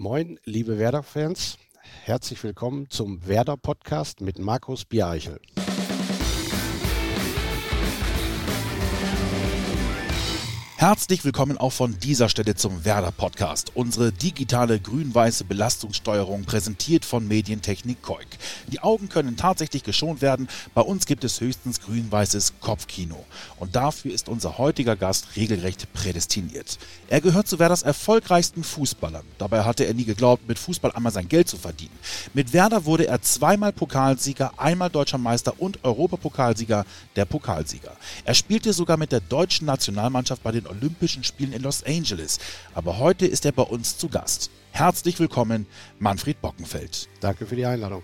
Moin, liebe Werder-Fans. Herzlich willkommen zum Werder-Podcast mit Markus Biereichel. Herzlich willkommen auch von dieser Stelle zum Werder Podcast. Unsere digitale grün-weiße Belastungssteuerung präsentiert von Medientechnik Koik. Die Augen können tatsächlich geschont werden. Bei uns gibt es höchstens grün-weißes Kopfkino. Und dafür ist unser heutiger Gast regelrecht prädestiniert. Er gehört zu Werders erfolgreichsten Fußballern. Dabei hatte er nie geglaubt, mit Fußball einmal sein Geld zu verdienen. Mit Werder wurde er zweimal Pokalsieger, einmal deutscher Meister und Europapokalsieger, der Pokalsieger. Er spielte sogar mit der deutschen Nationalmannschaft bei den Olympischen Spielen in Los Angeles. Aber heute ist er bei uns zu Gast. Herzlich willkommen, Manfred Bockenfeld. Danke für die Einladung.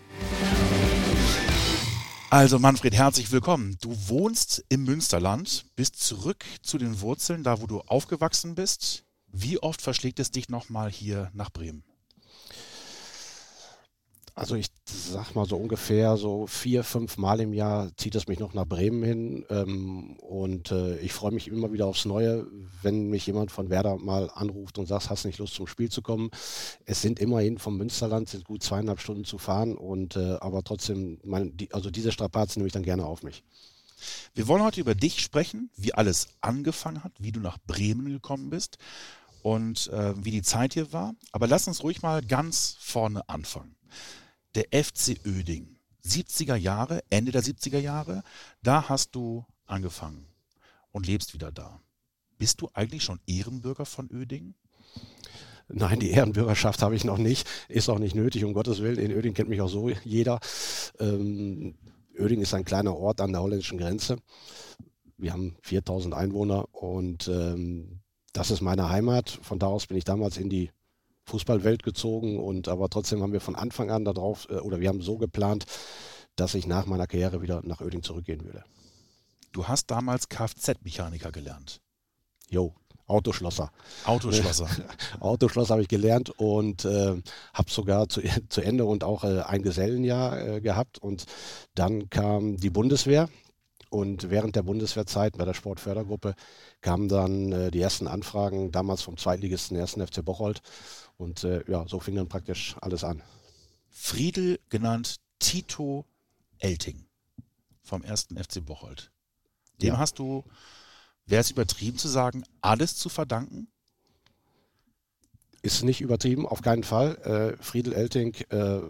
Also Manfred, herzlich willkommen. Du wohnst im Münsterland, bist zurück zu den Wurzeln, da wo du aufgewachsen bist. Wie oft verschlägt es dich nochmal hier nach Bremen? Also ich sag mal so ungefähr so vier, fünf Mal im Jahr zieht es mich noch nach Bremen hin. Ähm, und äh, ich freue mich immer wieder aufs Neue, wenn mich jemand von Werder mal anruft und sagt, hast nicht Lust zum Spiel zu kommen. Es sind immerhin vom Münsterland, sind gut zweieinhalb Stunden zu fahren und äh, aber trotzdem, mein, die, also diese Strapazen nehme ich dann gerne auf mich. Wir wollen heute über dich sprechen, wie alles angefangen hat, wie du nach Bremen gekommen bist und äh, wie die Zeit hier war. Aber lass uns ruhig mal ganz vorne anfangen der FC Öding. 70er Jahre, Ende der 70er Jahre, da hast du angefangen und lebst wieder da. Bist du eigentlich schon Ehrenbürger von Öding? Nein, die Ehrenbürgerschaft habe ich noch nicht. Ist auch nicht nötig, um Gottes Willen. In Öding kennt mich auch so jeder. Ähm, Öding ist ein kleiner Ort an der holländischen Grenze. Wir haben 4000 Einwohner und ähm, das ist meine Heimat. Von da aus bin ich damals in die Fußballwelt gezogen und aber trotzdem haben wir von Anfang an darauf äh, oder wir haben so geplant, dass ich nach meiner Karriere wieder nach Oeding zurückgehen würde. Du hast damals Kfz-Mechaniker gelernt. Jo, Autoschlosser. Autoschlosser. Autoschlosser habe ich gelernt und äh, habe sogar zu, zu Ende und auch äh, ein Gesellenjahr äh, gehabt. Und dann kam die Bundeswehr. Und während der Bundeswehrzeit bei der Sportfördergruppe kamen dann äh, die ersten Anfragen, damals vom Zweitligisten 1. FC Bocholt. Und äh, ja, so fing dann praktisch alles an. Friedel genannt Tito Elting vom 1. FC Bocholt. Dem ja. hast du, wäre es übertrieben zu sagen, alles zu verdanken? Ist nicht übertrieben, auf keinen Fall. Äh, Friedel Elting äh,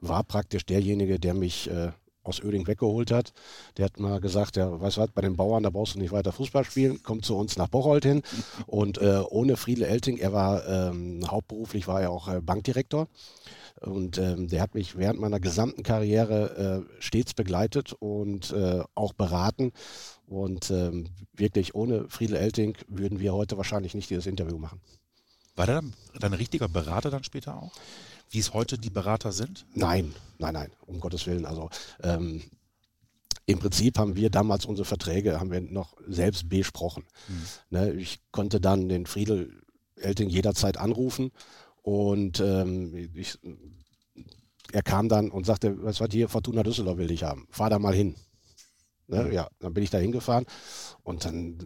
war praktisch derjenige, der mich äh, aus Öding weggeholt hat. Der hat mal gesagt, ja, weißt du was, bei den Bauern, da brauchst du nicht weiter Fußball spielen, komm zu uns nach Bocholt hin. Und äh, ohne Friedle Elting, er war ähm, hauptberuflich, war er auch äh, Bankdirektor. Und ähm, der hat mich während meiner gesamten Karriere äh, stets begleitet und äh, auch beraten. Und ähm, wirklich ohne Friedel Elting würden wir heute wahrscheinlich nicht dieses Interview machen. War der dann dein richtiger Berater dann später auch? Wie es heute die Berater sind? Nein, nein, nein, um Gottes Willen. Also ähm, im Prinzip haben wir damals unsere Verträge, haben wir noch selbst besprochen. Mhm. Ne, ich konnte dann den Friedel Elting jederzeit anrufen und ähm, ich, er kam dann und sagte, was war hier, Fortuna Düsseldorf will ich haben, fahr da mal hin. Ne, ja, dann bin ich da hingefahren und dann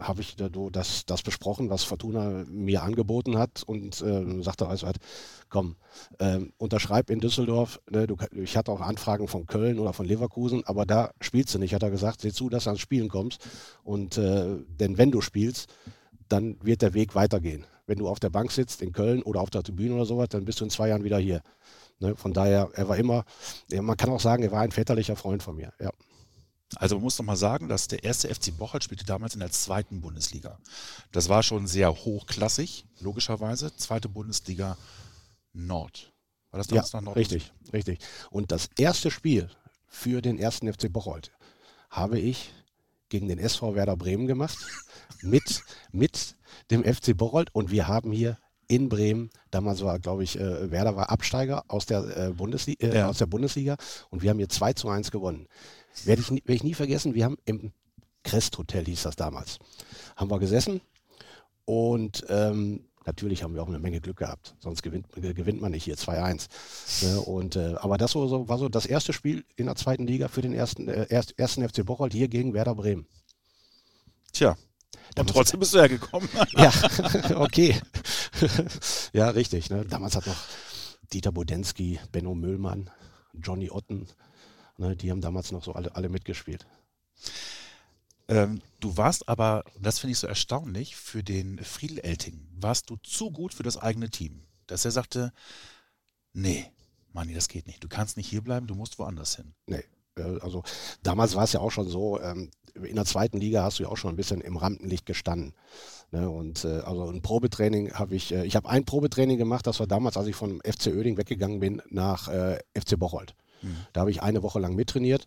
habe ich da das, das besprochen, was Fortuna mir angeboten hat und äh, sagte, weißt du komm, äh, unterschreib in Düsseldorf. Ne, du, ich hatte auch Anfragen von Köln oder von Leverkusen, aber da spielst du nicht, hat er gesagt, sieh zu, dass du ans Spielen kommst. Und äh, denn wenn du spielst, dann wird der Weg weitergehen. Wenn du auf der Bank sitzt in Köln oder auf der Tribüne oder sowas, dann bist du in zwei Jahren wieder hier. Ne, von daher, er war immer, man kann auch sagen, er war ein väterlicher Freund von mir. Ja. Also man muss noch mal sagen, dass der erste FC Bocholt spielte damals in der zweiten Bundesliga. Das war schon sehr hochklassig, logischerweise. Zweite Bundesliga Nord. War das damals ja, noch Nord? Richtig, richtig. Und das erste Spiel für den ersten FC Bocholt habe ich gegen den SV Werder Bremen gemacht mit, mit dem FC Bocholt und wir haben hier in Bremen. Damals war, glaube ich, äh, Werder war Absteiger aus der, äh, Bundesliga, äh, ja. aus der Bundesliga und wir haben hier 2 zu 1 gewonnen. Werde ich, werd ich nie vergessen, wir haben im Crest Hotel, hieß das damals, haben wir gesessen und ähm, natürlich haben wir auch eine Menge Glück gehabt, sonst gewinnt, gewinnt man nicht hier 2-1. Ne? Und, äh, aber das war so, war so das erste Spiel in der zweiten Liga für den ersten, äh, ersten FC Bocholt hier gegen Werder Bremen. Tja, und trotzdem bist du ja gekommen. ja, okay. Ja, richtig. Ne? Damals hat noch Dieter Bodensky, Benno Müllmann, Johnny Otten, ne? die haben damals noch so alle, alle mitgespielt. Ähm, du warst aber, das finde ich so erstaunlich, für den Friedel Elting warst du zu gut für das eigene Team, dass er sagte, nee, Manni, das geht nicht. Du kannst nicht hierbleiben, du musst woanders hin. Nee, also damals war es ja auch schon so, ähm, in der zweiten Liga hast du ja auch schon ein bisschen im Rampenlicht gestanden. Ne? Und äh, also ein Probetraining habe ich, äh, ich habe ein Probetraining gemacht, das war damals, als ich von FC Oeding weggegangen bin nach äh, FC Bocholt. Mhm. Da habe ich eine Woche lang mittrainiert.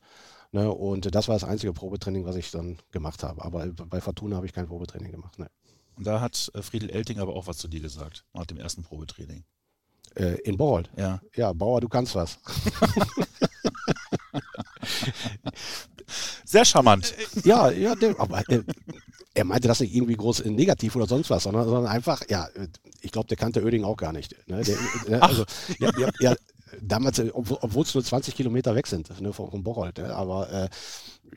Ne? Und das war das einzige Probetraining, was ich dann gemacht habe. Aber bei Fortuna habe ich kein Probetraining gemacht. Ne. Und da hat Friedel Elting aber auch was zu dir gesagt, nach dem ersten Probetraining. In Bocholt? Ja. Ja, Bauer, du kannst was. Sehr charmant. Ja, ja, der, aber äh, er meinte das nicht irgendwie groß negativ oder sonst was, sondern, sondern einfach, ja, ich glaube, der kannte Oeding auch gar nicht. Ne? Der, also, ja, ja, ja, damals, äh, obwohl es nur 20 Kilometer weg sind ne, vom, vom Bocholt, ne? aber äh,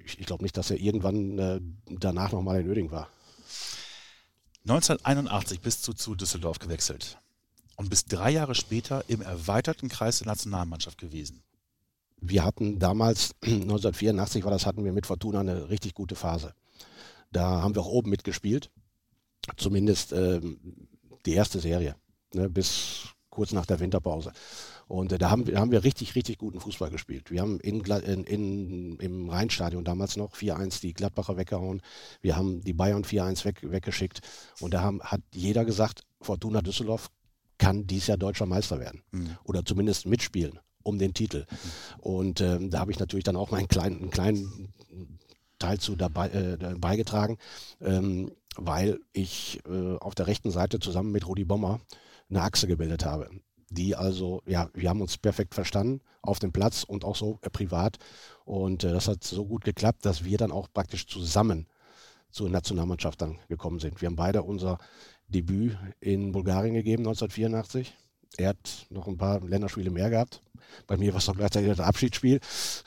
ich, ich glaube nicht, dass er irgendwann äh, danach nochmal in Oeding war. 1981 bist du zu Düsseldorf gewechselt und bist drei Jahre später im erweiterten Kreis der Nationalmannschaft gewesen wir hatten damals, 1984 war das, hatten wir mit Fortuna eine richtig gute Phase. Da haben wir auch oben mitgespielt, zumindest ähm, die erste Serie, ne, bis kurz nach der Winterpause. Und äh, da haben, haben wir richtig, richtig guten Fußball gespielt. Wir haben in, in, in, im Rheinstadion damals noch 4-1 die Gladbacher weggehauen. Wir haben die Bayern 4-1 weg, weggeschickt. Und da haben, hat jeder gesagt, Fortuna Düsseldorf kann dies Jahr deutscher Meister werden. Mhm. Oder zumindest mitspielen um den Titel. Und ähm, da habe ich natürlich dann auch meinen kleinen, einen kleinen Teil zu dabei äh, beigetragen, ähm, weil ich äh, auf der rechten Seite zusammen mit Rudi Bommer eine Achse gebildet habe. Die also, ja, wir haben uns perfekt verstanden auf dem Platz und auch so äh, privat. Und äh, das hat so gut geklappt, dass wir dann auch praktisch zusammen zur Nationalmannschaft dann gekommen sind. Wir haben beide unser Debüt in Bulgarien gegeben, 1984. Er hat noch ein paar Länderspiele mehr gehabt. Bei mir war es noch gleichzeitig das Abschiedsspiel.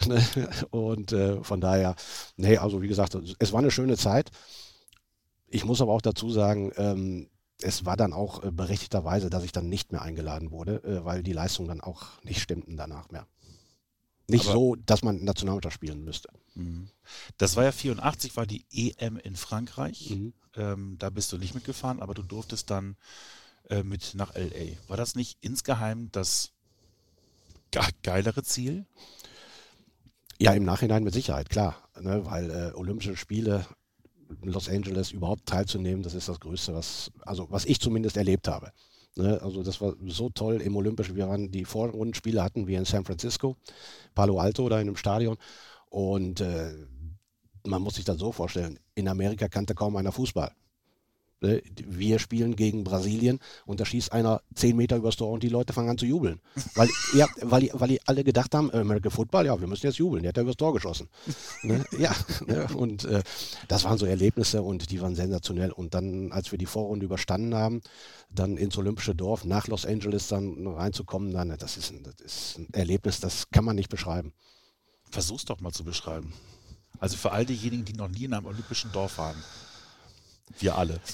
Und äh, von daher, nee, also wie gesagt, es war eine schöne Zeit. Ich muss aber auch dazu sagen, ähm, es war dann auch äh, berechtigterweise, dass ich dann nicht mehr eingeladen wurde, äh, weil die Leistungen dann auch nicht stimmten danach mehr. Nicht aber so, dass man Nationalmannschaft spielen müsste. Mhm. Das war ja 84, war die EM in Frankreich. Mhm. Ähm, da bist du nicht mitgefahren, aber du durftest dann äh, mit nach LA. War das nicht insgeheim das geilere Ziel? Ja, im Nachhinein mit Sicherheit, klar. Ne, weil äh, Olympische Spiele in Los Angeles überhaupt teilzunehmen, das ist das Größte, was, also was ich zumindest erlebt habe. Ne, also das war so toll im Olympischen. Wir waren die Vorrundenspiele hatten wir in San Francisco, Palo Alto oder in einem Stadion. Und äh, man muss sich das so vorstellen, in Amerika kannte kaum einer Fußball. Ne, wir spielen gegen Brasilien und da schießt einer zehn Meter übers Tor und die Leute fangen an zu jubeln. Weil, ja, weil, die, weil die alle gedacht haben, American Football, ja, wir müssen jetzt jubeln, der hat ja übers Tor geschossen. ne? Ja, ne? und äh, das waren so Erlebnisse und die waren sensationell. Und dann, als wir die Vorrunde überstanden haben, dann ins Olympische Dorf nach Los Angeles dann reinzukommen, dann, das ist, ein, das ist ein Erlebnis, das kann man nicht beschreiben. Versuch's doch mal zu beschreiben. Also für all diejenigen, die noch nie in einem olympischen Dorf waren. Wir alle.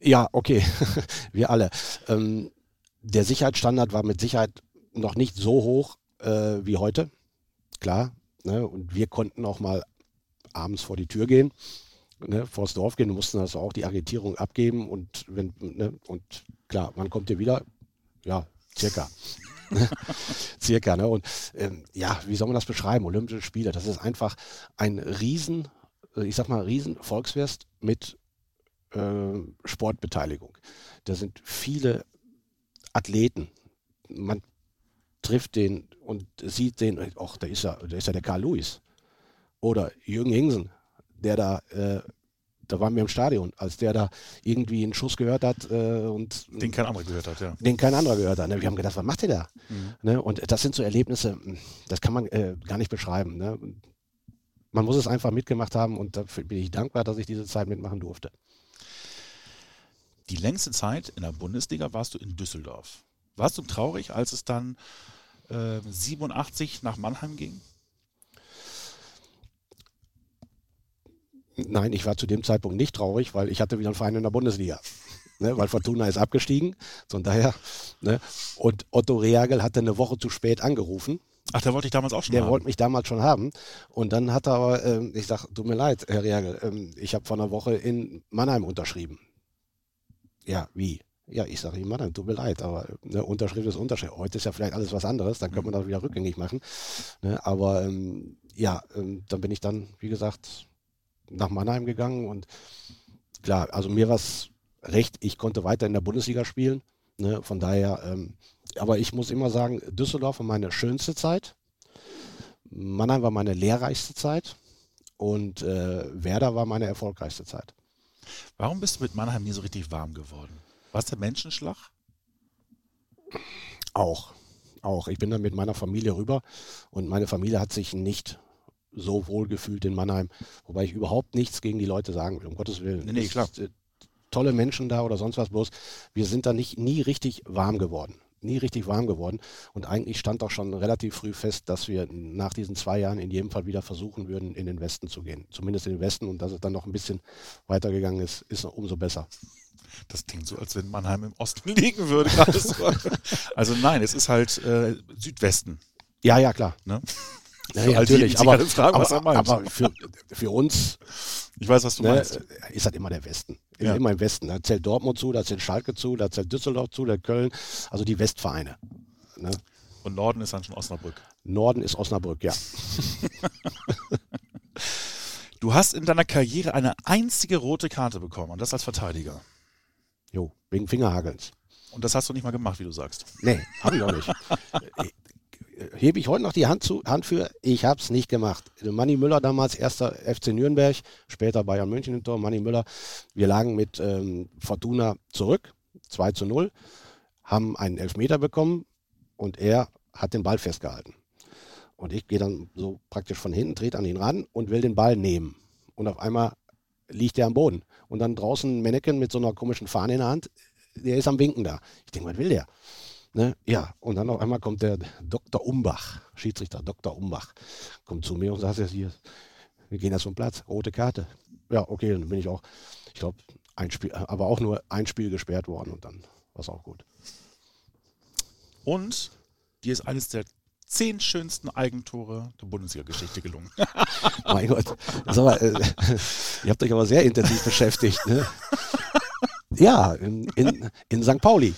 Ja, okay, wir alle. Ähm, der Sicherheitsstandard war mit Sicherheit noch nicht so hoch äh, wie heute, klar. Ne? Und wir konnten auch mal abends vor die Tür gehen, ne? vor das Dorf gehen, mussten also auch die Agitierung abgeben und wenn, ne? und klar, wann kommt ihr wieder? Ja, circa. circa, ne? Und ähm, ja, wie soll man das beschreiben? Olympische Spiele, das ist einfach ein riesen, ich sag mal, riesen Volksfest mit äh, Sportbeteiligung. Da sind viele Athleten. Man trifft den und sieht den, ach, da ist er, da ist ja der Karl Lewis. Oder Jürgen Hingsen, der da, äh, da waren wir im Stadion, als der da irgendwie einen Schuss gehört hat äh, und den kein anderer gehört hat, ja. Den kein anderer gehört hat. Ne? Wir haben gedacht, was macht der da? Mhm. Ne? Und das sind so Erlebnisse, das kann man äh, gar nicht beschreiben. Ne? Man muss es einfach mitgemacht haben und dafür bin ich dankbar, dass ich diese Zeit mitmachen durfte. Die längste Zeit in der Bundesliga warst du in Düsseldorf. Warst du traurig, als es dann äh, 87 nach Mannheim ging? Nein, ich war zu dem Zeitpunkt nicht traurig, weil ich hatte wieder einen Verein in der Bundesliga. ne, weil Fortuna ist abgestiegen. Von daher, ne, und Otto Reagel hatte eine Woche zu spät angerufen. Ach, der wollte ich damals auch schon Der haben. wollte mich damals schon haben. Und dann hat er aber, ähm, ich sag, tut mir leid, Herr Reagel, ähm, ich habe vor einer Woche in Mannheim unterschrieben. Ja, wie? Ja, ich sage ihm, Mannheim, tut mir leid, aber ne, Unterschrift ist Unterschrift. Heute ist ja vielleicht alles was anderes, dann könnte man das wieder rückgängig machen. Ne, aber ähm, ja, ähm, dann bin ich dann, wie gesagt, nach Mannheim gegangen und klar, also mir war es recht, ich konnte weiter in der Bundesliga spielen. Ne, von daher, ähm, aber ich muss immer sagen, Düsseldorf war meine schönste Zeit. Mannheim war meine lehrreichste Zeit und äh, Werder war meine erfolgreichste Zeit. Warum bist du mit Mannheim nie so richtig warm geworden? War es der Menschenschlag? Auch, auch. Ich bin dann mit meiner Familie rüber und meine Familie hat sich nicht so wohl gefühlt in Mannheim, wobei ich überhaupt nichts gegen die Leute sagen will, um Gottes Willen. Nee, nee, klar. ist, äh, tolle Menschen da oder sonst was bloß. Wir sind da nicht nie richtig warm geworden. Nie richtig warm geworden. Und eigentlich stand auch schon relativ früh fest, dass wir nach diesen zwei Jahren in jedem Fall wieder versuchen würden, in den Westen zu gehen. Zumindest in den Westen. Und dass es dann noch ein bisschen weitergegangen ist, ist umso besser. Das klingt so, als wenn Mannheim im Osten liegen würde. so. also nein, es ist halt äh, Südwesten. Ja, ja, klar. Ne? Ja, ja, all die, natürlich. die aber fragen, er aber, aber für, für uns Ich weiß, was du ne, meinst. ist halt immer der Westen. Ja. Immer im Westen. Da zählt Dortmund zu, da zählt Schalke zu, da zählt Düsseldorf zu, da Köln. Also die Westvereine. Ne? Und Norden ist dann schon Osnabrück. Norden ist Osnabrück, ja. Du hast in deiner Karriere eine einzige rote Karte bekommen und das als Verteidiger. Jo, wegen Fingerhakelns. Und das hast du nicht mal gemacht, wie du sagst. Nee, habe ich auch nicht. Hebe ich heute noch die Hand, zu, Hand für, ich habe es nicht gemacht. Manni Müller damals, erster FC Nürnberg, später Bayern München im Tor, Manni Müller. Wir lagen mit ähm, Fortuna zurück, 2 zu 0, haben einen Elfmeter bekommen und er hat den Ball festgehalten. Und ich gehe dann so praktisch von hinten, trete an ihn ran und will den Ball nehmen. Und auf einmal liegt er am Boden. Und dann draußen Mannequin mit so einer komischen Fahne in der Hand, der ist am Winken da. Ich denke, was will der? Ne? Ja, und dann auf einmal kommt der Dr. Umbach, Schiedsrichter Dr. Umbach, kommt zu mir und sagt jetzt hier, wir gehen jetzt vom Platz, rote Karte. Ja, okay, dann bin ich auch, ich glaube, ein Spiel, aber auch nur ein Spiel gesperrt worden und dann war es auch gut. Und dir ist eines der zehn schönsten Eigentore der Bundesliga-Geschichte gelungen. mein Gott, sag mal, äh, ihr habt euch aber sehr intensiv beschäftigt. Ne? Ja, in, in, in St. Pauli.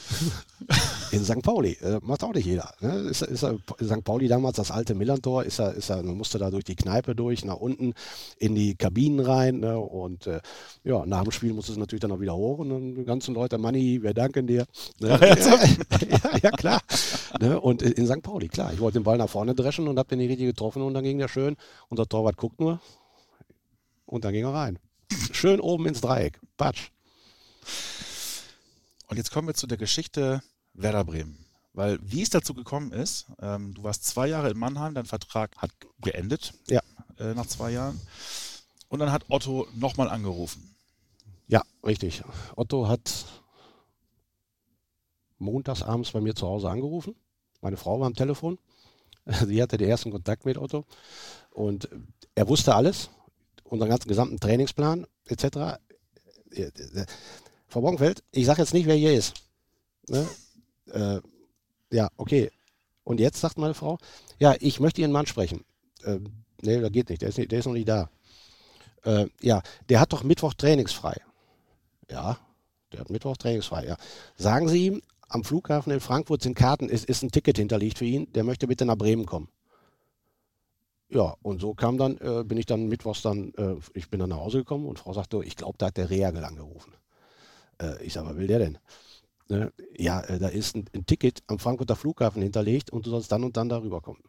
In St. Pauli. Äh, macht auch nicht jeder. Ne? Ist, ist er, St. Pauli damals das alte Millantor, ist er, ist er, man musste da durch die Kneipe durch, nach unten in die Kabinen rein. Ne? Und äh, ja, nach dem Spiel musste es natürlich dann auch wieder hoch und dann die ganzen Leute, Manni, wir danken dir. Ne? ja, ja, klar. Ne? Und in St. Pauli, klar. Ich wollte den Ball nach vorne dreschen und habe den nicht richtig getroffen und dann ging der schön. Und der Torwart guckt nur und dann ging er rein. Schön oben ins Dreieck. Patsch. Und jetzt kommen wir zu der Geschichte Werder Bremen. Weil wie es dazu gekommen ist, ähm, du warst zwei Jahre in Mannheim, dein Vertrag hat geendet Ja. äh, nach zwei Jahren. Und dann hat Otto nochmal angerufen. Ja, richtig. Otto hat montags abends bei mir zu Hause angerufen. Meine Frau war am Telefon. Sie hatte den ersten Kontakt mit Otto. Und er wusste alles, unseren ganzen gesamten Trainingsplan etc. Frau Bonkenfeld, ich sage jetzt nicht, wer hier ist. Ne? Äh, ja, okay. Und jetzt sagt meine Frau, ja, ich möchte Ihren Mann sprechen. Äh, nee, das geht nicht, der ist, nicht, der ist noch nicht da. Äh, ja, der hat doch Mittwoch trainingsfrei. Ja, der hat Mittwoch trainingsfrei, ja. Sagen Sie ihm, am Flughafen in Frankfurt sind Karten, ist, ist ein Ticket hinterlegt für ihn, der möchte bitte nach Bremen kommen. Ja, und so kam dann, äh, bin ich dann mittwochs dann, äh, ich bin dann nach Hause gekommen und Frau sagte, ich glaube, da hat der Reagel angerufen. Äh, ich sage, was will der denn? Ne? Ja, äh, da ist ein, ein Ticket am Frankfurter Flughafen hinterlegt und du sollst dann und dann darüber kommen.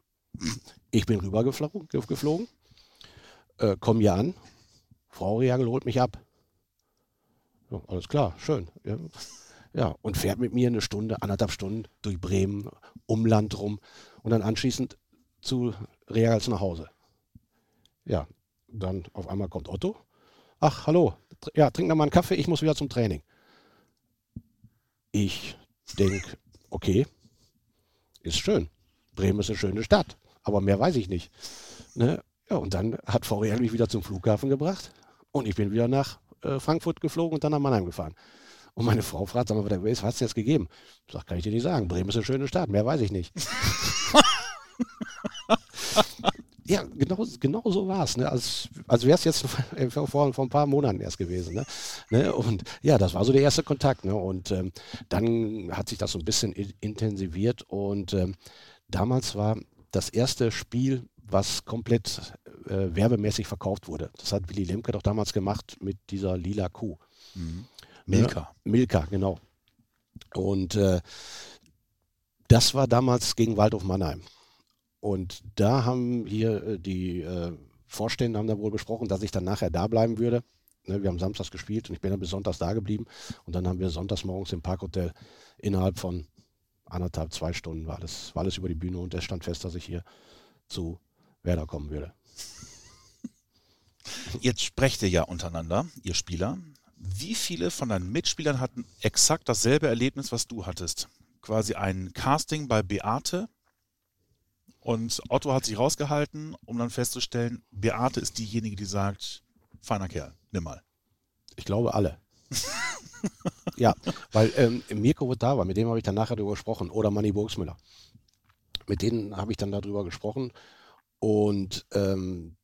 Ich bin rübergeflogen, ge- geflogen, äh, komm hier an, Frau Reagel holt mich ab. Ja, alles klar, schön. Ja. ja, und fährt mit mir eine Stunde, anderthalb Stunden durch Bremen, Umland rum und dann anschließend zu Reagels nach Hause. Ja, dann auf einmal kommt Otto. Ach, hallo, ja, trink noch mal einen Kaffee, ich muss wieder zum Training. Ich denke, okay, ist schön. Bremen ist eine schöne Stadt, aber mehr weiß ich nicht. Ne? Ja, und dann hat Reagel mich wieder zum Flughafen gebracht und ich bin wieder nach äh, Frankfurt geflogen und dann nach Mannheim gefahren. Und meine Frau fragt, sag mal, was hat es jetzt gegeben? Ich sage, kann ich dir nicht sagen. Bremen ist eine schöne Stadt, mehr weiß ich nicht. ja, genau, genau so war es. Ne? Also, also wäre es jetzt vor, vor, ein paar Monaten erst gewesen. Ne? ne? Und ja, das war so der erste Kontakt. Ne? Und ähm, dann hat sich das so ein bisschen intensiviert. Und ähm, damals war das erste Spiel, was komplett äh, werbemäßig verkauft wurde. Das hat Willy Lemke doch damals gemacht mit dieser lila Kuh. Mhm. Milka. Ja, Milka, genau. Und äh, das war damals gegen Waldhof Mannheim. Und da haben hier äh, die äh, Vorstände haben da wohl besprochen, dass ich dann nachher da bleiben würde. Ne, wir haben samstags gespielt und ich bin dann bis sonntags da geblieben. Und dann haben wir sonntags morgens im Parkhotel innerhalb von anderthalb, zwei Stunden war alles, war alles über die Bühne und es stand fest, dass ich hier zu Werder kommen würde. Jetzt sprecht ihr ja untereinander, ihr Spieler. Wie viele von deinen Mitspielern hatten exakt dasselbe Erlebnis, was du hattest? Quasi ein Casting bei Beate und Otto hat sich rausgehalten, um dann festzustellen, Beate ist diejenige, die sagt, feiner Kerl, nimm mal. Ich glaube alle. ja, weil ähm, Mirko wird da war, mit dem habe ich dann nachher darüber gesprochen, oder Manny Burgsmüller. Mit denen habe ich dann darüber gesprochen und ähm,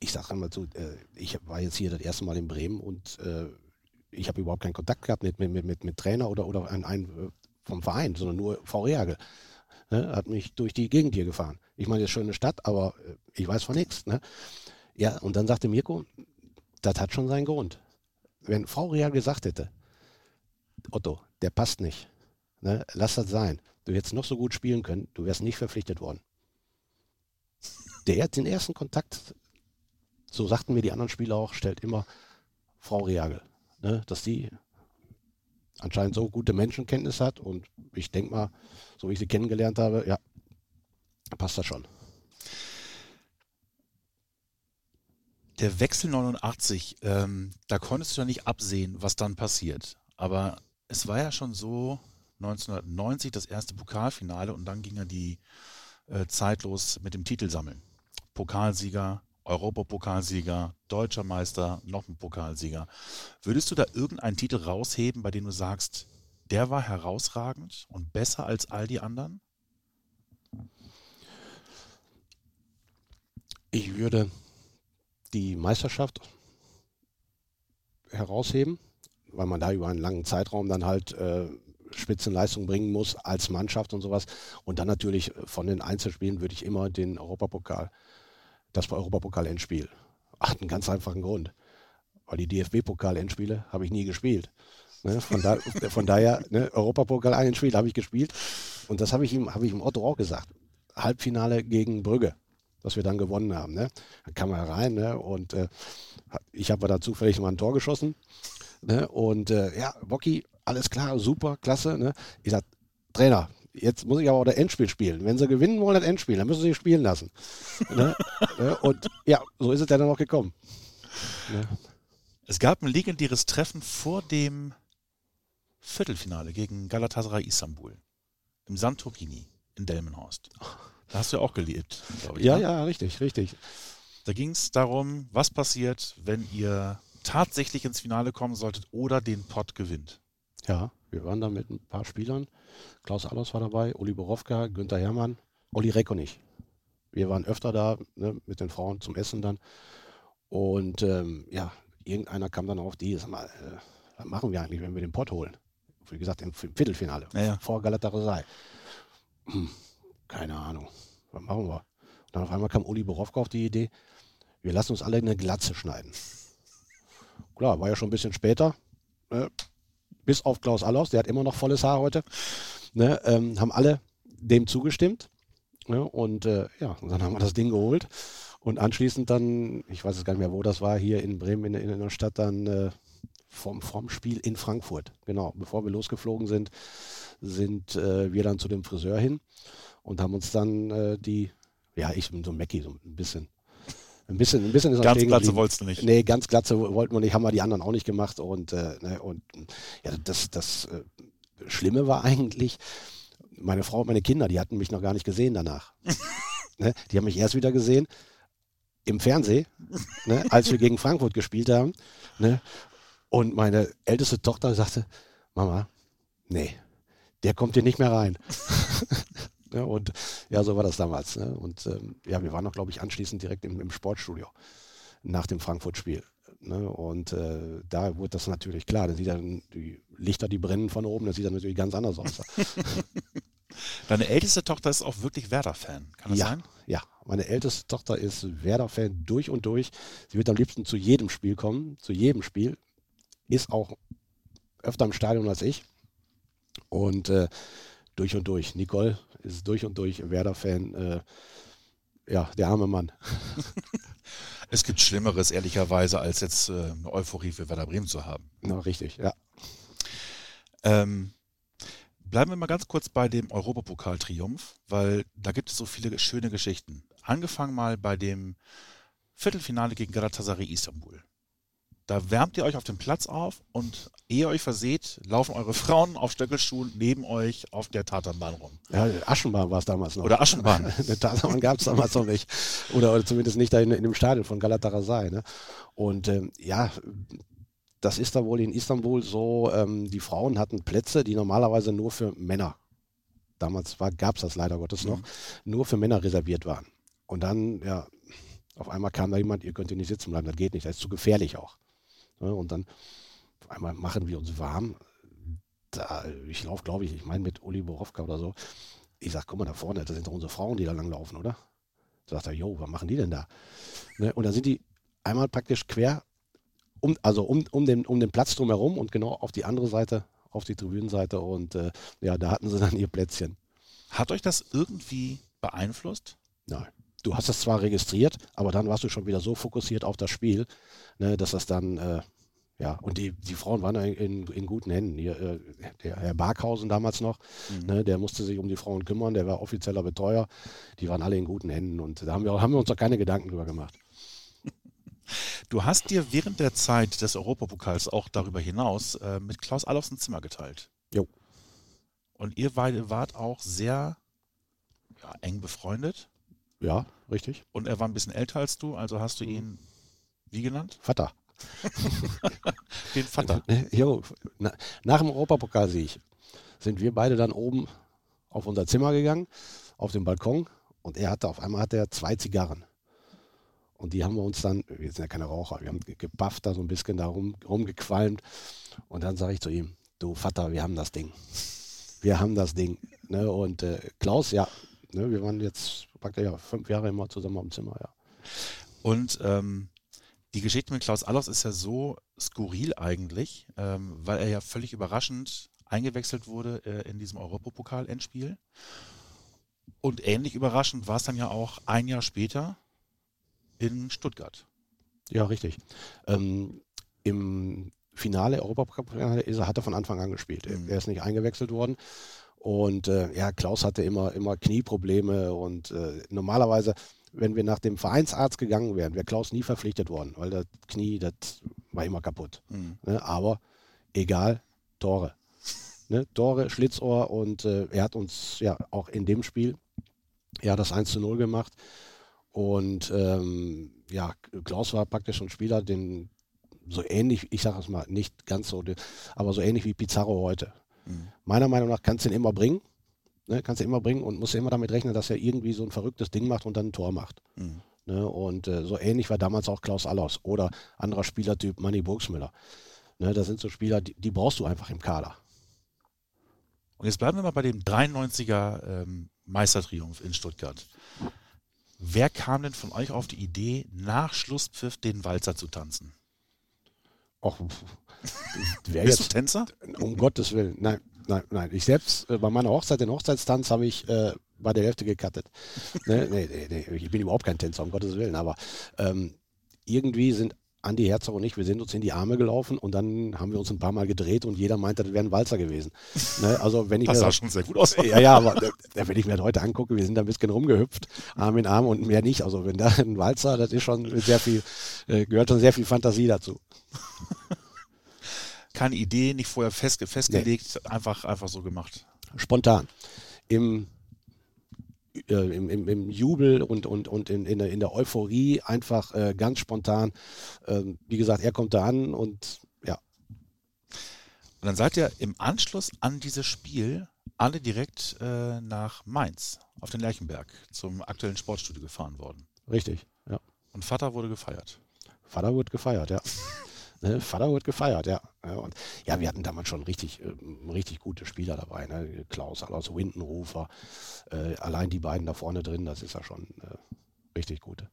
ich sage einmal zu, äh, ich war jetzt hier das erste Mal in Bremen und äh, ich habe überhaupt keinen Kontakt gehabt mit, mit, mit, mit Trainer oder, oder ein, ein, äh, vom Verein, sondern nur V. Reagel. Ne, hat mich durch die Gegend hier gefahren. Ich meine, das ist eine schöne Stadt, aber äh, ich weiß von nichts. Ne? Ja, und dann sagte Mirko, das hat schon seinen Grund. Wenn Frau Real gesagt hätte, Otto, der passt nicht, ne? lass das sein. Du hättest noch so gut spielen können, du wärst nicht verpflichtet worden. Der hat den ersten Kontakt, so sagten mir die anderen Spieler auch, stellt immer Frau Reagel. Ne? Dass die anscheinend so gute Menschenkenntnis hat und ich denke mal, so wie ich sie kennengelernt habe, ja, passt das schon. Der Wechsel 89, ähm, da konntest du ja nicht absehen, was dann passiert. Aber es war ja schon so 1990 das erste Pokalfinale und dann ging ja die äh, Zeit mit dem Titelsammeln. Pokalsieger, Europapokalsieger, deutscher Meister, noch ein Pokalsieger. Würdest du da irgendeinen Titel rausheben, bei dem du sagst, der war herausragend und besser als all die anderen? Ich würde die Meisterschaft herausheben, weil man da über einen langen Zeitraum dann halt äh, Spitzenleistung bringen muss als Mannschaft und sowas. Und dann natürlich von den Einzelspielen würde ich immer den Europapokal das war Europapokal-Endspiel. Hat einen ganz einfachen Grund. Weil die DFB-Pokal-Endspiele habe ich nie gespielt. Ne? Von, da, von, daher, ne, Europapokal-Endspiel habe ich gespielt. Und das habe ich ihm, habe ich ihm Otto auch gesagt. Halbfinale gegen Brügge, das wir dann gewonnen haben. Ne? Da kam er rein ne? und äh, ich habe da zufällig mal ein Tor geschossen. Ne? Und äh, ja, Bocky, alles klar, super, klasse. Ne? Ich sage, Trainer, jetzt muss ich aber auch das Endspiel spielen. Wenn sie gewinnen wollen, das Endspiel, dann müssen sie spielen lassen. ne? ne? Und ja, so ist es dann auch gekommen. Ne? Es gab ein legendäres Treffen vor dem Viertelfinale gegen Galatasaray Istanbul im Santorini in Delmenhorst. Da hast du ja auch gelebt, glaube ich. Ja, ne? ja, richtig, richtig. Da ging es darum, was passiert, wenn ihr tatsächlich ins Finale kommen solltet oder den Pott gewinnt. Ja, wir waren da mit ein paar Spielern. Klaus Allers war dabei, Uli Borowka, Günther Herrmann, Olli Recko nicht. Wir waren öfter da ne, mit den Frauen zum Essen dann. Und ähm, ja, irgendeiner kam dann auf die, sag mal, äh, was machen wir eigentlich, wenn wir den Pott holen? Wie gesagt, im Viertelfinale, ja, ja. vor Galatasaray. Hm, keine Ahnung, was machen wir? Und dann auf einmal kam Uli Borowka auf die Idee, wir lassen uns alle eine Glatze schneiden. Klar, war ja schon ein bisschen später. Ne? Bis auf Klaus Allaus, der hat immer noch volles Haar heute, ne, ähm, haben alle dem zugestimmt. Ne, und äh, ja, und dann haben wir das Ding geholt. Und anschließend dann, ich weiß es gar nicht mehr, wo das war, hier in Bremen in, in der Stadt dann äh, vom, vom Spiel in Frankfurt. Genau, bevor wir losgeflogen sind, sind äh, wir dann zu dem Friseur hin und haben uns dann äh, die, ja, ich bin so Mackie, so ein bisschen ein bisschen, ein bisschen ist Ganz Glatze wolltest du nicht. Nee, ganz Glatze wollten wir nicht, haben wir die anderen auch nicht gemacht. Und, äh, ne, und ja, das, das äh, Schlimme war eigentlich, meine Frau und meine Kinder, die hatten mich noch gar nicht gesehen danach. ne? Die haben mich erst wieder gesehen im Fernsehen, ne? als wir gegen Frankfurt gespielt haben. Ne? Und meine älteste Tochter sagte, Mama, nee, der kommt hier nicht mehr rein. ja, und ja, so war das damals. Ne? Und ähm, ja, wir waren noch, glaube ich, anschließend direkt im, im Sportstudio nach dem Frankfurt-Spiel. Ne? Und äh, da wurde das natürlich klar. Da sieht dann die Lichter, die brennen von oben, das sieht dann natürlich ganz anders aus. Deine älteste Tochter ist auch wirklich Werder-Fan, kann das ja, sein? Ja, meine älteste Tochter ist Werder-Fan durch und durch. Sie wird am liebsten zu jedem Spiel kommen, zu jedem Spiel. Ist auch öfter im Stadion als ich. Und äh, durch und durch. Nicole ist durch und durch Werder-Fan. Äh, ja, der arme Mann. es gibt Schlimmeres, ehrlicherweise, als jetzt äh, eine Euphorie für Werder Bremen zu haben. Na, richtig, ja. Ähm, bleiben wir mal ganz kurz bei dem Europapokal-Triumph, weil da gibt es so viele schöne Geschichten. Angefangen mal bei dem Viertelfinale gegen Galatasaray Istanbul. Da wärmt ihr euch auf dem Platz auf und ehe ihr euch verseht, laufen eure Frauen auf Stöckelschuhen neben euch auf der Tatanbahn rum. Ja, Aschenbahn war es damals noch. Oder Aschenbahn. Eine Tatanbahn gab es damals noch nicht. Oder, oder, zumindest nicht da in, in dem Stadion von Galatasaray. Ne? Und ähm, ja, das ist da wohl in Istanbul so, ähm, die Frauen hatten Plätze, die normalerweise nur für Männer, damals gab es das leider Gottes noch, mhm. nur für Männer reserviert waren. Und dann, ja, auf einmal kam da jemand, ihr könnt hier nicht sitzen bleiben, das geht nicht, das ist zu gefährlich auch. Ja, und dann einmal machen wir uns warm. Da, ich laufe, glaube ich, ich meine mit Uli Borowka oder so. Ich sage, guck mal da vorne, das sind doch unsere Frauen, die da langlaufen, oder? Da sagt er, jo, was machen die denn da? Ne? Und dann sind die einmal praktisch quer um, also um, um, den, um den Platz drumherum und genau auf die andere Seite, auf die Tribünenseite. Und äh, ja, da hatten sie dann ihr Plätzchen. Hat euch das irgendwie beeinflusst? Nein. Du hast es zwar registriert, aber dann warst du schon wieder so fokussiert auf das Spiel, ne, dass das dann, äh, ja, und die, die Frauen waren in, in guten Händen. Hier, äh, der Herr Barkhausen damals noch, mhm. ne, der musste sich um die Frauen kümmern, der war offizieller Betreuer. Die waren alle in guten Händen und da haben wir, haben wir uns doch keine Gedanken drüber gemacht. Du hast dir während der Zeit des Europapokals auch darüber hinaus äh, mit Klaus Allofs ein Zimmer geteilt. Jo. Und ihr wart auch sehr ja, eng befreundet. Ja, richtig. Und er war ein bisschen älter als du, also hast du ihn wie genannt? Vater. Den Vater. Jo, na, nach dem Europapokalsieg sind wir beide dann oben auf unser Zimmer gegangen, auf den Balkon und er hatte auf einmal hatte er zwei Zigarren. Und die haben wir uns dann, wir sind ja keine Raucher, wir haben gebufft da so ein bisschen da rum, rumgequalmt. Und dann sage ich zu ihm, du Vater, wir haben das Ding. Wir haben das Ding. Ne? Und äh, Klaus, ja, ne, wir waren jetzt praktisch ja, fünf Jahre immer zusammen am Zimmer, ja. Und ähm, die Geschichte mit Klaus Allofs ist ja so skurril eigentlich, ähm, weil er ja völlig überraschend eingewechselt wurde äh, in diesem Europapokal-Endspiel. Und ähnlich überraschend war es dann ja auch ein Jahr später, in Stuttgart. Ja, richtig. Ähm, Im Finale, Europacup-Finale, hat er von Anfang an gespielt. Mhm. Er ist nicht eingewechselt worden. Und äh, ja, Klaus hatte immer, immer Knieprobleme und äh, normalerweise, wenn wir nach dem Vereinsarzt gegangen wären, wäre Klaus nie verpflichtet worden, weil das Knie, das war immer kaputt. Mhm. Ne? Aber egal, Tore. Ne? Tore, Schlitzohr und äh, er hat uns ja auch in dem Spiel ja das 1 zu 0 gemacht. Und ähm, ja, Klaus war praktisch ein Spieler, den so ähnlich, ich sage es mal, nicht ganz so, aber so ähnlich wie Pizarro heute. Mhm. Meiner Meinung nach kannst du ihn immer bringen, ne, kannst du immer bringen und musst immer damit rechnen, dass er irgendwie so ein verrücktes Ding macht und dann ein Tor macht. Mhm. Ne, und äh, so ähnlich war damals auch Klaus Allers oder anderer Spielertyp Manny Burgsmüller. Ne, das sind so Spieler, die, die, brauchst du einfach im Kader. Und jetzt bleiben wir mal bei dem 93er ähm, Meistertriumph in Stuttgart. Wer kam denn von euch auf die Idee, nach Schlusspfiff den Walzer zu tanzen? Och, Bist jetzt, du Tänzer? Um Gottes Willen. Nein, nein, nein. Ich selbst, äh, bei meiner Hochzeit, den Hochzeitstanz, habe ich äh, bei der Hälfte gecuttet. nee, nee, nee, nee, ich bin überhaupt kein Tänzer, um Gottes Willen. Aber ähm, irgendwie sind Andi Herzog und ich, wir sind uns in die Arme gelaufen und dann haben wir uns ein paar Mal gedreht und jeder meinte, das wäre ein Walzer gewesen. Ne? Also wenn ich das sah schon sehr gut aus. Ja, ja, aber wenn ich mir das heute angucke, wir sind da ein bisschen rumgehüpft, Arm in Arm und mehr nicht. Also wenn da ein Walzer, das ist schon sehr viel, äh, gehört schon sehr viel Fantasie dazu. Keine Idee, nicht vorher fest, festgelegt, nee. einfach, einfach so gemacht. Spontan. Im äh, im, im, im, Jubel und, und, und in, in, der, in der Euphorie einfach äh, ganz spontan. Ähm, wie gesagt, er kommt da an und ja, Und dann seid ihr im Anschluss an dieses Spiel alle direkt äh, nach Mainz auf den Lerchenberg zum aktuellen Sportstudio gefahren worden. Richtig, ja. Und Vater wurde gefeiert. Vater wurde gefeiert, ja. ne, Vater wurde gefeiert, ja. ja. Und ja, wir hatten damals schon richtig, äh, richtig gute Spieler dabei. Ne? Klaus Allers, Windenrufer, äh, allein die beiden da vorne drin, das ist ja schon äh, richtig gut.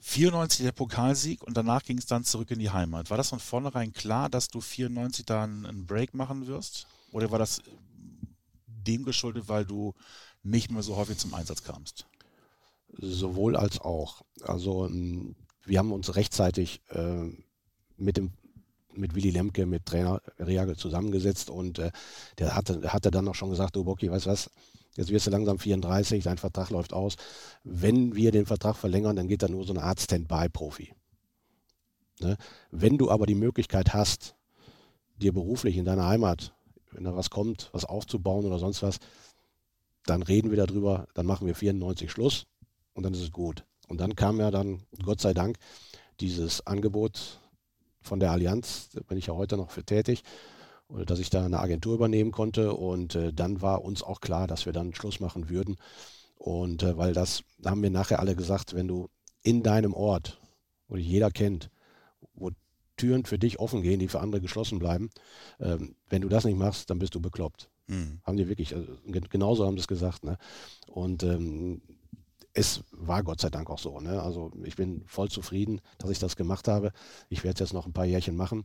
94 der Pokalsieg und danach ging es dann zurück in die Heimat. War das von vornherein klar, dass du 94 dann einen Break machen wirst? Oder war das dem geschuldet, weil du nicht mehr so häufig zum Einsatz kamst? Sowohl als auch. Also wir haben uns rechtzeitig äh, mit dem mit Willy Lemke, mit Trainer Reagel zusammengesetzt und äh, der hatte, hatte dann noch schon gesagt, du Bocky, weißt du was, jetzt wirst du langsam 34, dein Vertrag läuft aus. Wenn wir den Vertrag verlängern, dann geht da nur so eine Art Standby-Profi. Ne? Wenn du aber die Möglichkeit hast, dir beruflich in deiner Heimat, wenn da was kommt, was aufzubauen oder sonst was, dann reden wir darüber, dann machen wir 94 Schluss und dann ist es gut. Und dann kam ja dann, Gott sei Dank, dieses Angebot von der Allianz, da bin ich ja heute noch für tätig, dass ich da eine Agentur übernehmen konnte. Und äh, dann war uns auch klar, dass wir dann Schluss machen würden. Und äh, weil das, da haben wir nachher alle gesagt, wenn du in deinem Ort, wo dich jeder kennt, wo Türen für dich offen gehen, die für andere geschlossen bleiben, ähm, wenn du das nicht machst, dann bist du bekloppt. Mhm. Haben die wirklich, also, genauso haben sie es gesagt. Ne? Und ähm, es war Gott sei Dank auch so. Ne? Also ich bin voll zufrieden, dass ich das gemacht habe. Ich werde es jetzt noch ein paar Jährchen machen.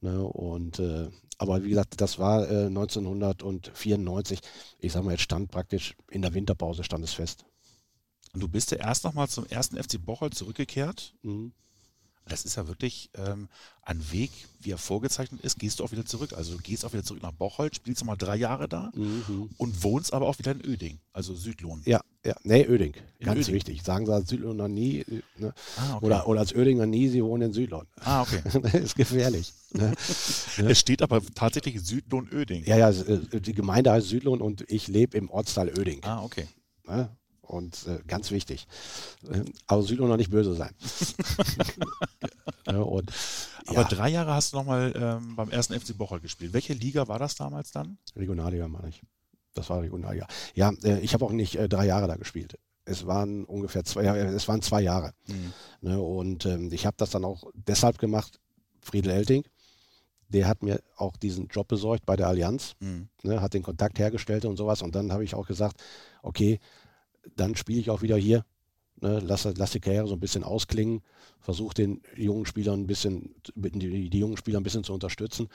Ne? Und äh, aber wie gesagt, das war äh, 1994. Ich sage mal, jetzt stand praktisch in der Winterpause stand es fest. Und du bist ja erst nochmal zum ersten FC Bocholt zurückgekehrt. Mhm das ist ja wirklich ähm, ein Weg, wie er vorgezeichnet ist, gehst du auch wieder zurück. Also du gehst auch wieder zurück nach Bocholt, spielst nochmal drei Jahre da mhm. und wohnst aber auch wieder in Öding, also Südlohn. Ja, ja, nee, Öding, in ganz Öding. wichtig. Sagen sie als Südlohner nie, ne? ah, okay. oder, oder als Ödinger nie, sie wohnen in Südlohn. Ah, okay. ist gefährlich. Ne? es steht aber tatsächlich Südlohn-Öding. Ja, ja, äh, die Gemeinde heißt Südlohn und ich lebe im Ortsteil Öding. Ah, okay. Ne? Und äh, ganz wichtig. Äh, aber Südlohn noch nicht böse sein. ja, und, aber ja. drei Jahre hast du nochmal ähm, beim ersten FC Bocholt gespielt. Welche Liga war das damals dann? Regionalliga, meine ich. Das war Regionalliga. Ja, äh, ich habe auch nicht äh, drei Jahre da gespielt. Es waren ungefähr zwei, ja, es waren zwei Jahre. Mhm. Ne, und ähm, ich habe das dann auch deshalb gemacht, Friedel Elting, der hat mir auch diesen Job besorgt bei der Allianz, mhm. ne, hat den Kontakt hergestellt und sowas. Und dann habe ich auch gesagt, okay, dann spiele ich auch wieder hier. Ne, lass, lass die Karriere so ein bisschen ausklingen, versuche den jungen Spielern ein bisschen, die, die, jungen Spieler ein bisschen zu unterstützen.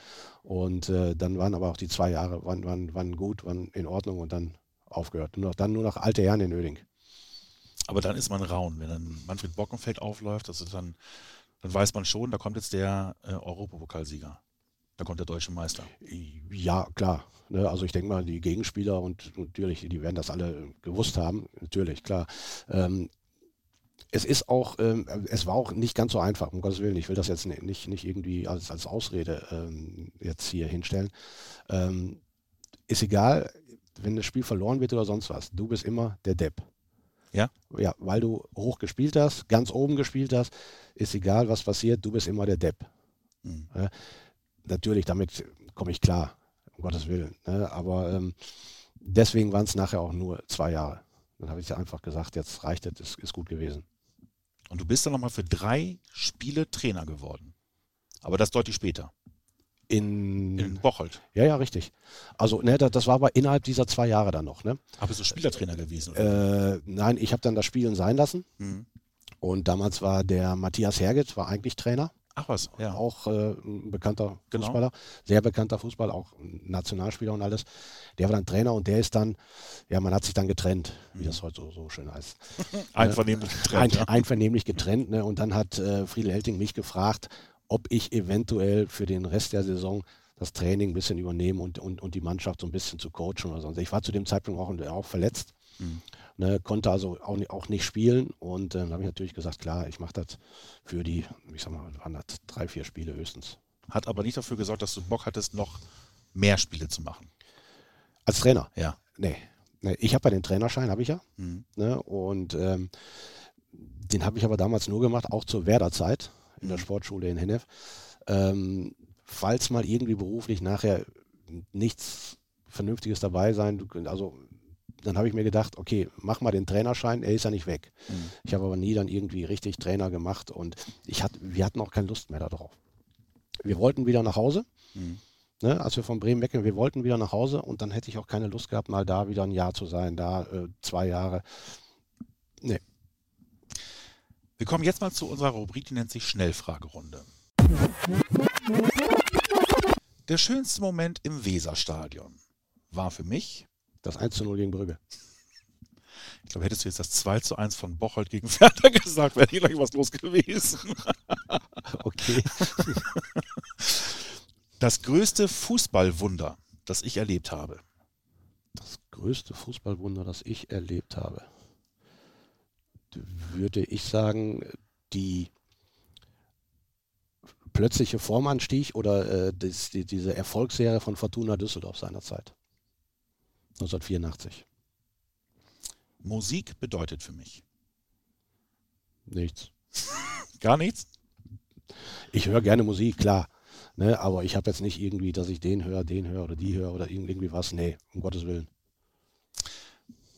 Und äh, dann waren aber auch die zwei Jahre waren, waren, waren gut, waren in Ordnung und dann aufgehört. Nur dann nur noch alte Herren in Öding. Aber dann ist man raun, wenn dann Manfred Bockenfeld aufläuft, ist dann, dann weiß man schon, da kommt jetzt der äh, Europapokalsieger. Da kommt der deutsche Meister. Ja, klar. Ne? Also ich denke mal, die Gegenspieler und natürlich, die werden das alle gewusst haben, natürlich, klar. Ähm, es ist auch, ähm, es war auch nicht ganz so einfach, um Gottes Willen. Ich will das jetzt nicht, nicht irgendwie als, als Ausrede ähm, jetzt hier hinstellen. Ähm, ist egal, wenn das Spiel verloren wird oder sonst was. Du bist immer der Depp. Ja? Ja, weil du hoch gespielt hast, ganz oben gespielt hast, ist egal, was passiert, du bist immer der Depp. Mhm. Ja, natürlich, damit komme ich klar, um Gottes Willen. Ne? Aber ähm, deswegen waren es nachher auch nur zwei Jahre. Dann habe ich einfach gesagt, jetzt reicht es, ist, ist gut gewesen. Und du bist dann nochmal für drei Spiele Trainer geworden. Aber das deutlich später. In, in Bocholt. Ja, ja, richtig. Also, ne, das, das war aber innerhalb dieser zwei Jahre dann noch. Ne? Aber bist du Spielertrainer gewesen? Äh, nein, ich habe dann das Spielen sein lassen. Mhm. Und damals war der Matthias Herget, war eigentlich Trainer. Ach was, ja. Auch äh, ein bekannter genau. Fußballer, sehr bekannter Fußballer, auch Nationalspieler und alles. Der war dann Trainer und der ist dann, ja, man hat sich dann getrennt, wie mhm. das heute so, so schön heißt. einvernehmlich getrennt. Ein, ja. Einvernehmlich getrennt, ne? Und dann hat äh, Friedel Helting mich gefragt, ob ich eventuell für den Rest der Saison das Training ein bisschen übernehmen und, und, und die Mannschaft so ein bisschen zu coachen oder sonst. Ich war zu dem Zeitpunkt auch, auch verletzt. Mhm. Ne, konnte also auch nicht, auch nicht spielen und äh, dann habe ich natürlich gesagt, klar, ich mache das für die, ich sag mal, waren das drei, vier Spiele höchstens. Hat aber nicht dafür gesorgt, dass du Bock hattest, noch mehr Spiele zu machen. Als Trainer? Ja. Nee. nee ich habe ja den Trainerschein, habe ich ja. Mhm. Ne, und ähm, den habe ich aber damals nur gemacht, auch zur Werderzeit in der mhm. Sportschule in Hennef. Ähm, falls mal irgendwie beruflich nachher nichts Vernünftiges dabei sein, also dann habe ich mir gedacht, okay, mach mal den Trainerschein, er ist ja nicht weg. Mhm. Ich habe aber nie dann irgendwie richtig Trainer gemacht und ich hatte, wir hatten auch keine Lust mehr darauf. Wir wollten wieder nach Hause. Mhm. Ne, als wir von Bremen weg wir wollten wieder nach Hause und dann hätte ich auch keine Lust gehabt, mal da wieder ein Jahr zu sein, da äh, zwei Jahre. Nee. Wir kommen jetzt mal zu unserer Rubrik, die nennt sich Schnellfragerunde. Der schönste Moment im Weserstadion war für mich das 1 zu 0 gegen Brügge. Ich glaube, hättest du jetzt das 2 zu 1 von Bocholt gegen Werder gesagt, wäre hier gleich was los gewesen. okay. Das größte Fußballwunder, das ich erlebt habe. Das größte Fußballwunder, das ich erlebt habe. Würde ich sagen, die plötzliche Formanstieg oder äh, das, die, diese Erfolgsserie von Fortuna Düsseldorf seinerzeit. 1984. Musik bedeutet für mich. Nichts. Gar nichts? Ich höre gerne Musik, klar. Ne, aber ich habe jetzt nicht irgendwie, dass ich den höre, den höre oder die höre oder irgendwie was. Nee, um Gottes Willen.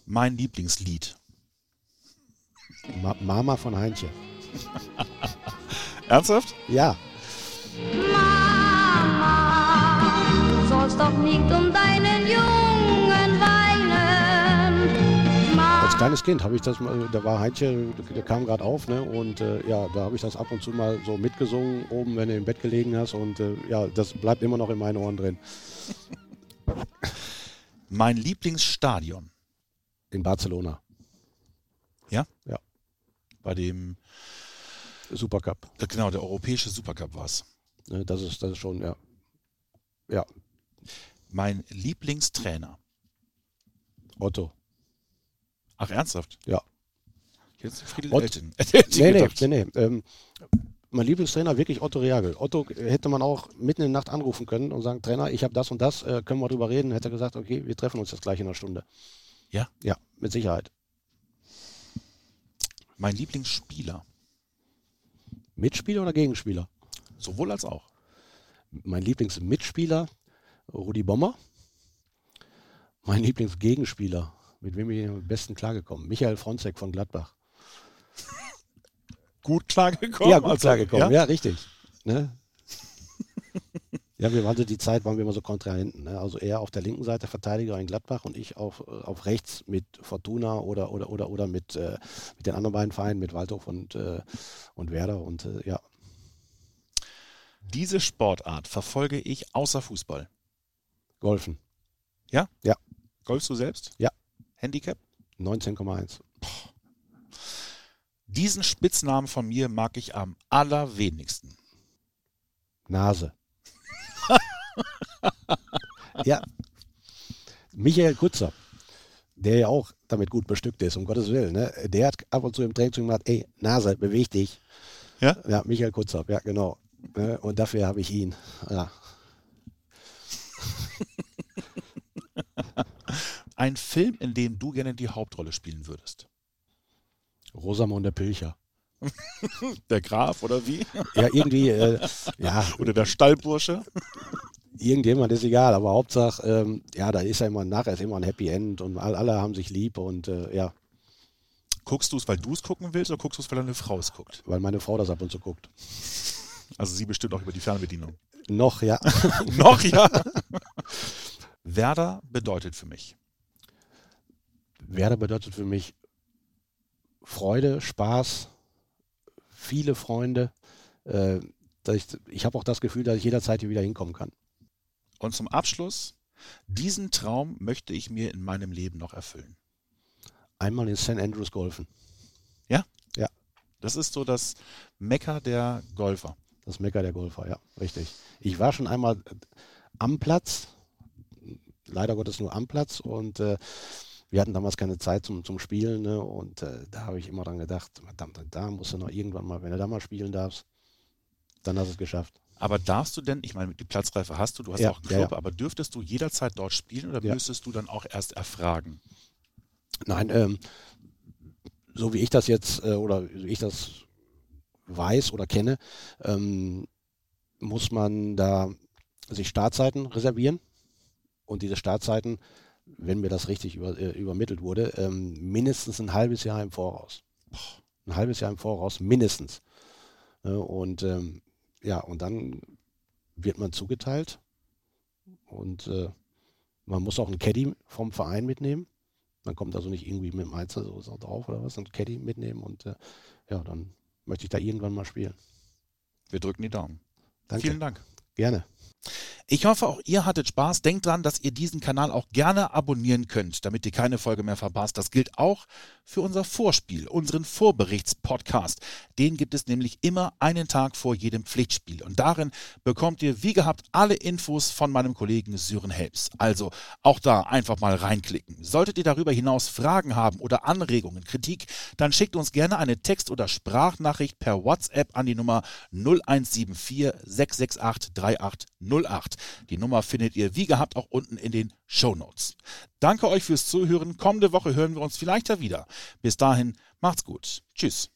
Mein Lieblingslied. Ma Mama von Heinche. Ernsthaft? Ja. Mama, sollst doch nicht um deinen Als kleines Kind habe ich das mal, da war Heintje, der kam gerade auf, ne? Und äh, ja, da habe ich das ab und zu mal so mitgesungen, oben, wenn du im Bett gelegen hast. Und äh, ja, das bleibt immer noch in meinen Ohren drin. Mein Lieblingsstadion. In Barcelona. Ja? Ja. Bei dem Supercup. Genau, der europäische Supercup war es. Ne, das ist, das ist schon, ja. Ja. Mein Lieblingstrainer. Otto. Ach, ernsthaft? Ja. Jetzt Friedel Ott- Elton. Nee, nee, nee, nee. Ähm, mein Lieblingstrainer wirklich Otto Reagel. Otto hätte man auch mitten in der Nacht anrufen können und sagen, Trainer, ich habe das und das, äh, können wir drüber reden? Hätte er gesagt, okay, wir treffen uns jetzt gleich in einer Stunde. Ja? Ja, mit Sicherheit. Mein Lieblingsspieler. Mitspieler oder Gegenspieler? Sowohl als auch. Mein Lieblingsmitspieler, Rudi Bommer. Mein Lieblingsgegenspieler, mit wem bin ich am besten klargekommen? Michael Fronzek von Gladbach. Gut klargekommen? ja, gut Also, klargekommen, Ja? ja, richtig. Ne? ja, wir waren so die Zeit, waren wir immer so Kontrahenten. Ne? Also er auf der linken Seite Verteidiger in Gladbach und ich auf, äh, auf rechts mit Fortuna oder oder oder oder mit, äh, mit den anderen beiden Vereinen, mit Waldhof und, äh, und Werder. Und äh, ja, Diese Sportart verfolge ich außer Fußball. Golfen. Golfst du selbst? Ja. Handicap? 19,1. Diesen Spitznamen von mir mag ich am allerwenigsten. Nase. ja. Michael Kutzer, der ja auch damit gut bestückt ist, um Gottes Willen, ne? der hat ab und zu im Training gesagt, ey, Nase, beweg dich. Ja? Ja, Michael Kutzer, ja, genau. Ne? Und dafür habe ich ihn. Ja. Ein Film, in dem du gerne die Hauptrolle spielen würdest. Rosamunde Pilcher. Der Graf oder wie? Ja, irgendwie, äh, ja, Oder der Stallbursche? irgendjemand ist egal, aber Hauptsache, ähm, ja, da ist ja immer, nachher ist immer ein Happy End und all, alle haben sich lieb und äh, ja, Guckst du es, weil du es gucken willst oder guckst du es, weil deine Frau es guckt? weil meine Frau das ab und zu guckt. Also sie bestimmt auch über die Fernbedienung. Noch, ja. Noch ja. Werder bedeutet für mich. Werder bedeutet für mich Freude, Spaß, viele Freunde. Äh, ich ich habe auch das Gefühl, dass ich jederzeit hier wieder hinkommen kann. Und zum Abschluss, diesen Traum möchte ich mir in meinem Leben noch erfüllen. Einmal in St. Andrews golfen. Das ist so das Mekka der Golfer. Das Mecker der Golfer, ja, richtig. Ich war schon einmal am Platz, leider Gottes nur am Platz und äh, wir hatten damals keine Zeit zum, zum Spielen ne? und äh, da habe ich immer dran gedacht, verdammt, da musst du noch irgendwann mal, wenn du da mal spielen darfst, dann hast du es geschafft. Aber darfst du denn, ich meine, die Platzreife hast du, du hast Ja, auch einen ja, Club, ja. aber dürftest du jederzeit dort spielen oder Ja. müsstest du dann auch erst erfragen? Nein, ähm, so wie ich das jetzt äh, oder wie ich das weiß oder kenne, ähm, muss man da sich Startzeiten reservieren und diese Startzeiten, wenn mir das richtig über, äh, übermittelt wurde, ähm, mindestens ein halbes Jahr im Voraus. Ein halbes Jahr im Voraus, mindestens. Äh, und ähm, ja, und dann wird man zugeteilt und äh, man muss auch einen Caddy vom Verein mitnehmen. Man kommt also nicht irgendwie mit dem Einzel so drauf oder was, einen Caddy mitnehmen und äh, ja, dann möchte ich da irgendwann mal spielen. Wir drücken die Daumen. Danke. Vielen Dank. Gerne. Ich hoffe, auch ihr hattet Spaß. Denkt dran, dass ihr diesen Kanal auch gerne abonnieren könnt, damit ihr keine Folge mehr verpasst. Das gilt auch für unser Vorspiel, unseren Vorberichtspodcast. Den gibt es nämlich immer einen Tag vor jedem Pflichtspiel. Und darin bekommt ihr, wie gehabt, alle Infos von meinem Kollegen Sören Helps. Also auch da einfach mal reinklicken. Solltet ihr darüber hinaus Fragen haben oder Anregungen, Kritik, dann schickt uns gerne eine Text- oder Sprachnachricht per WhatsApp an die Nummer 0174 668 3808. Die Nummer findet ihr wie gehabt auch unten in den Show Notes. Danke euch fürs Zuhören. Kommende Woche hören wir uns vielleicht ja wieder. Bis dahin, macht's gut. Tschüss.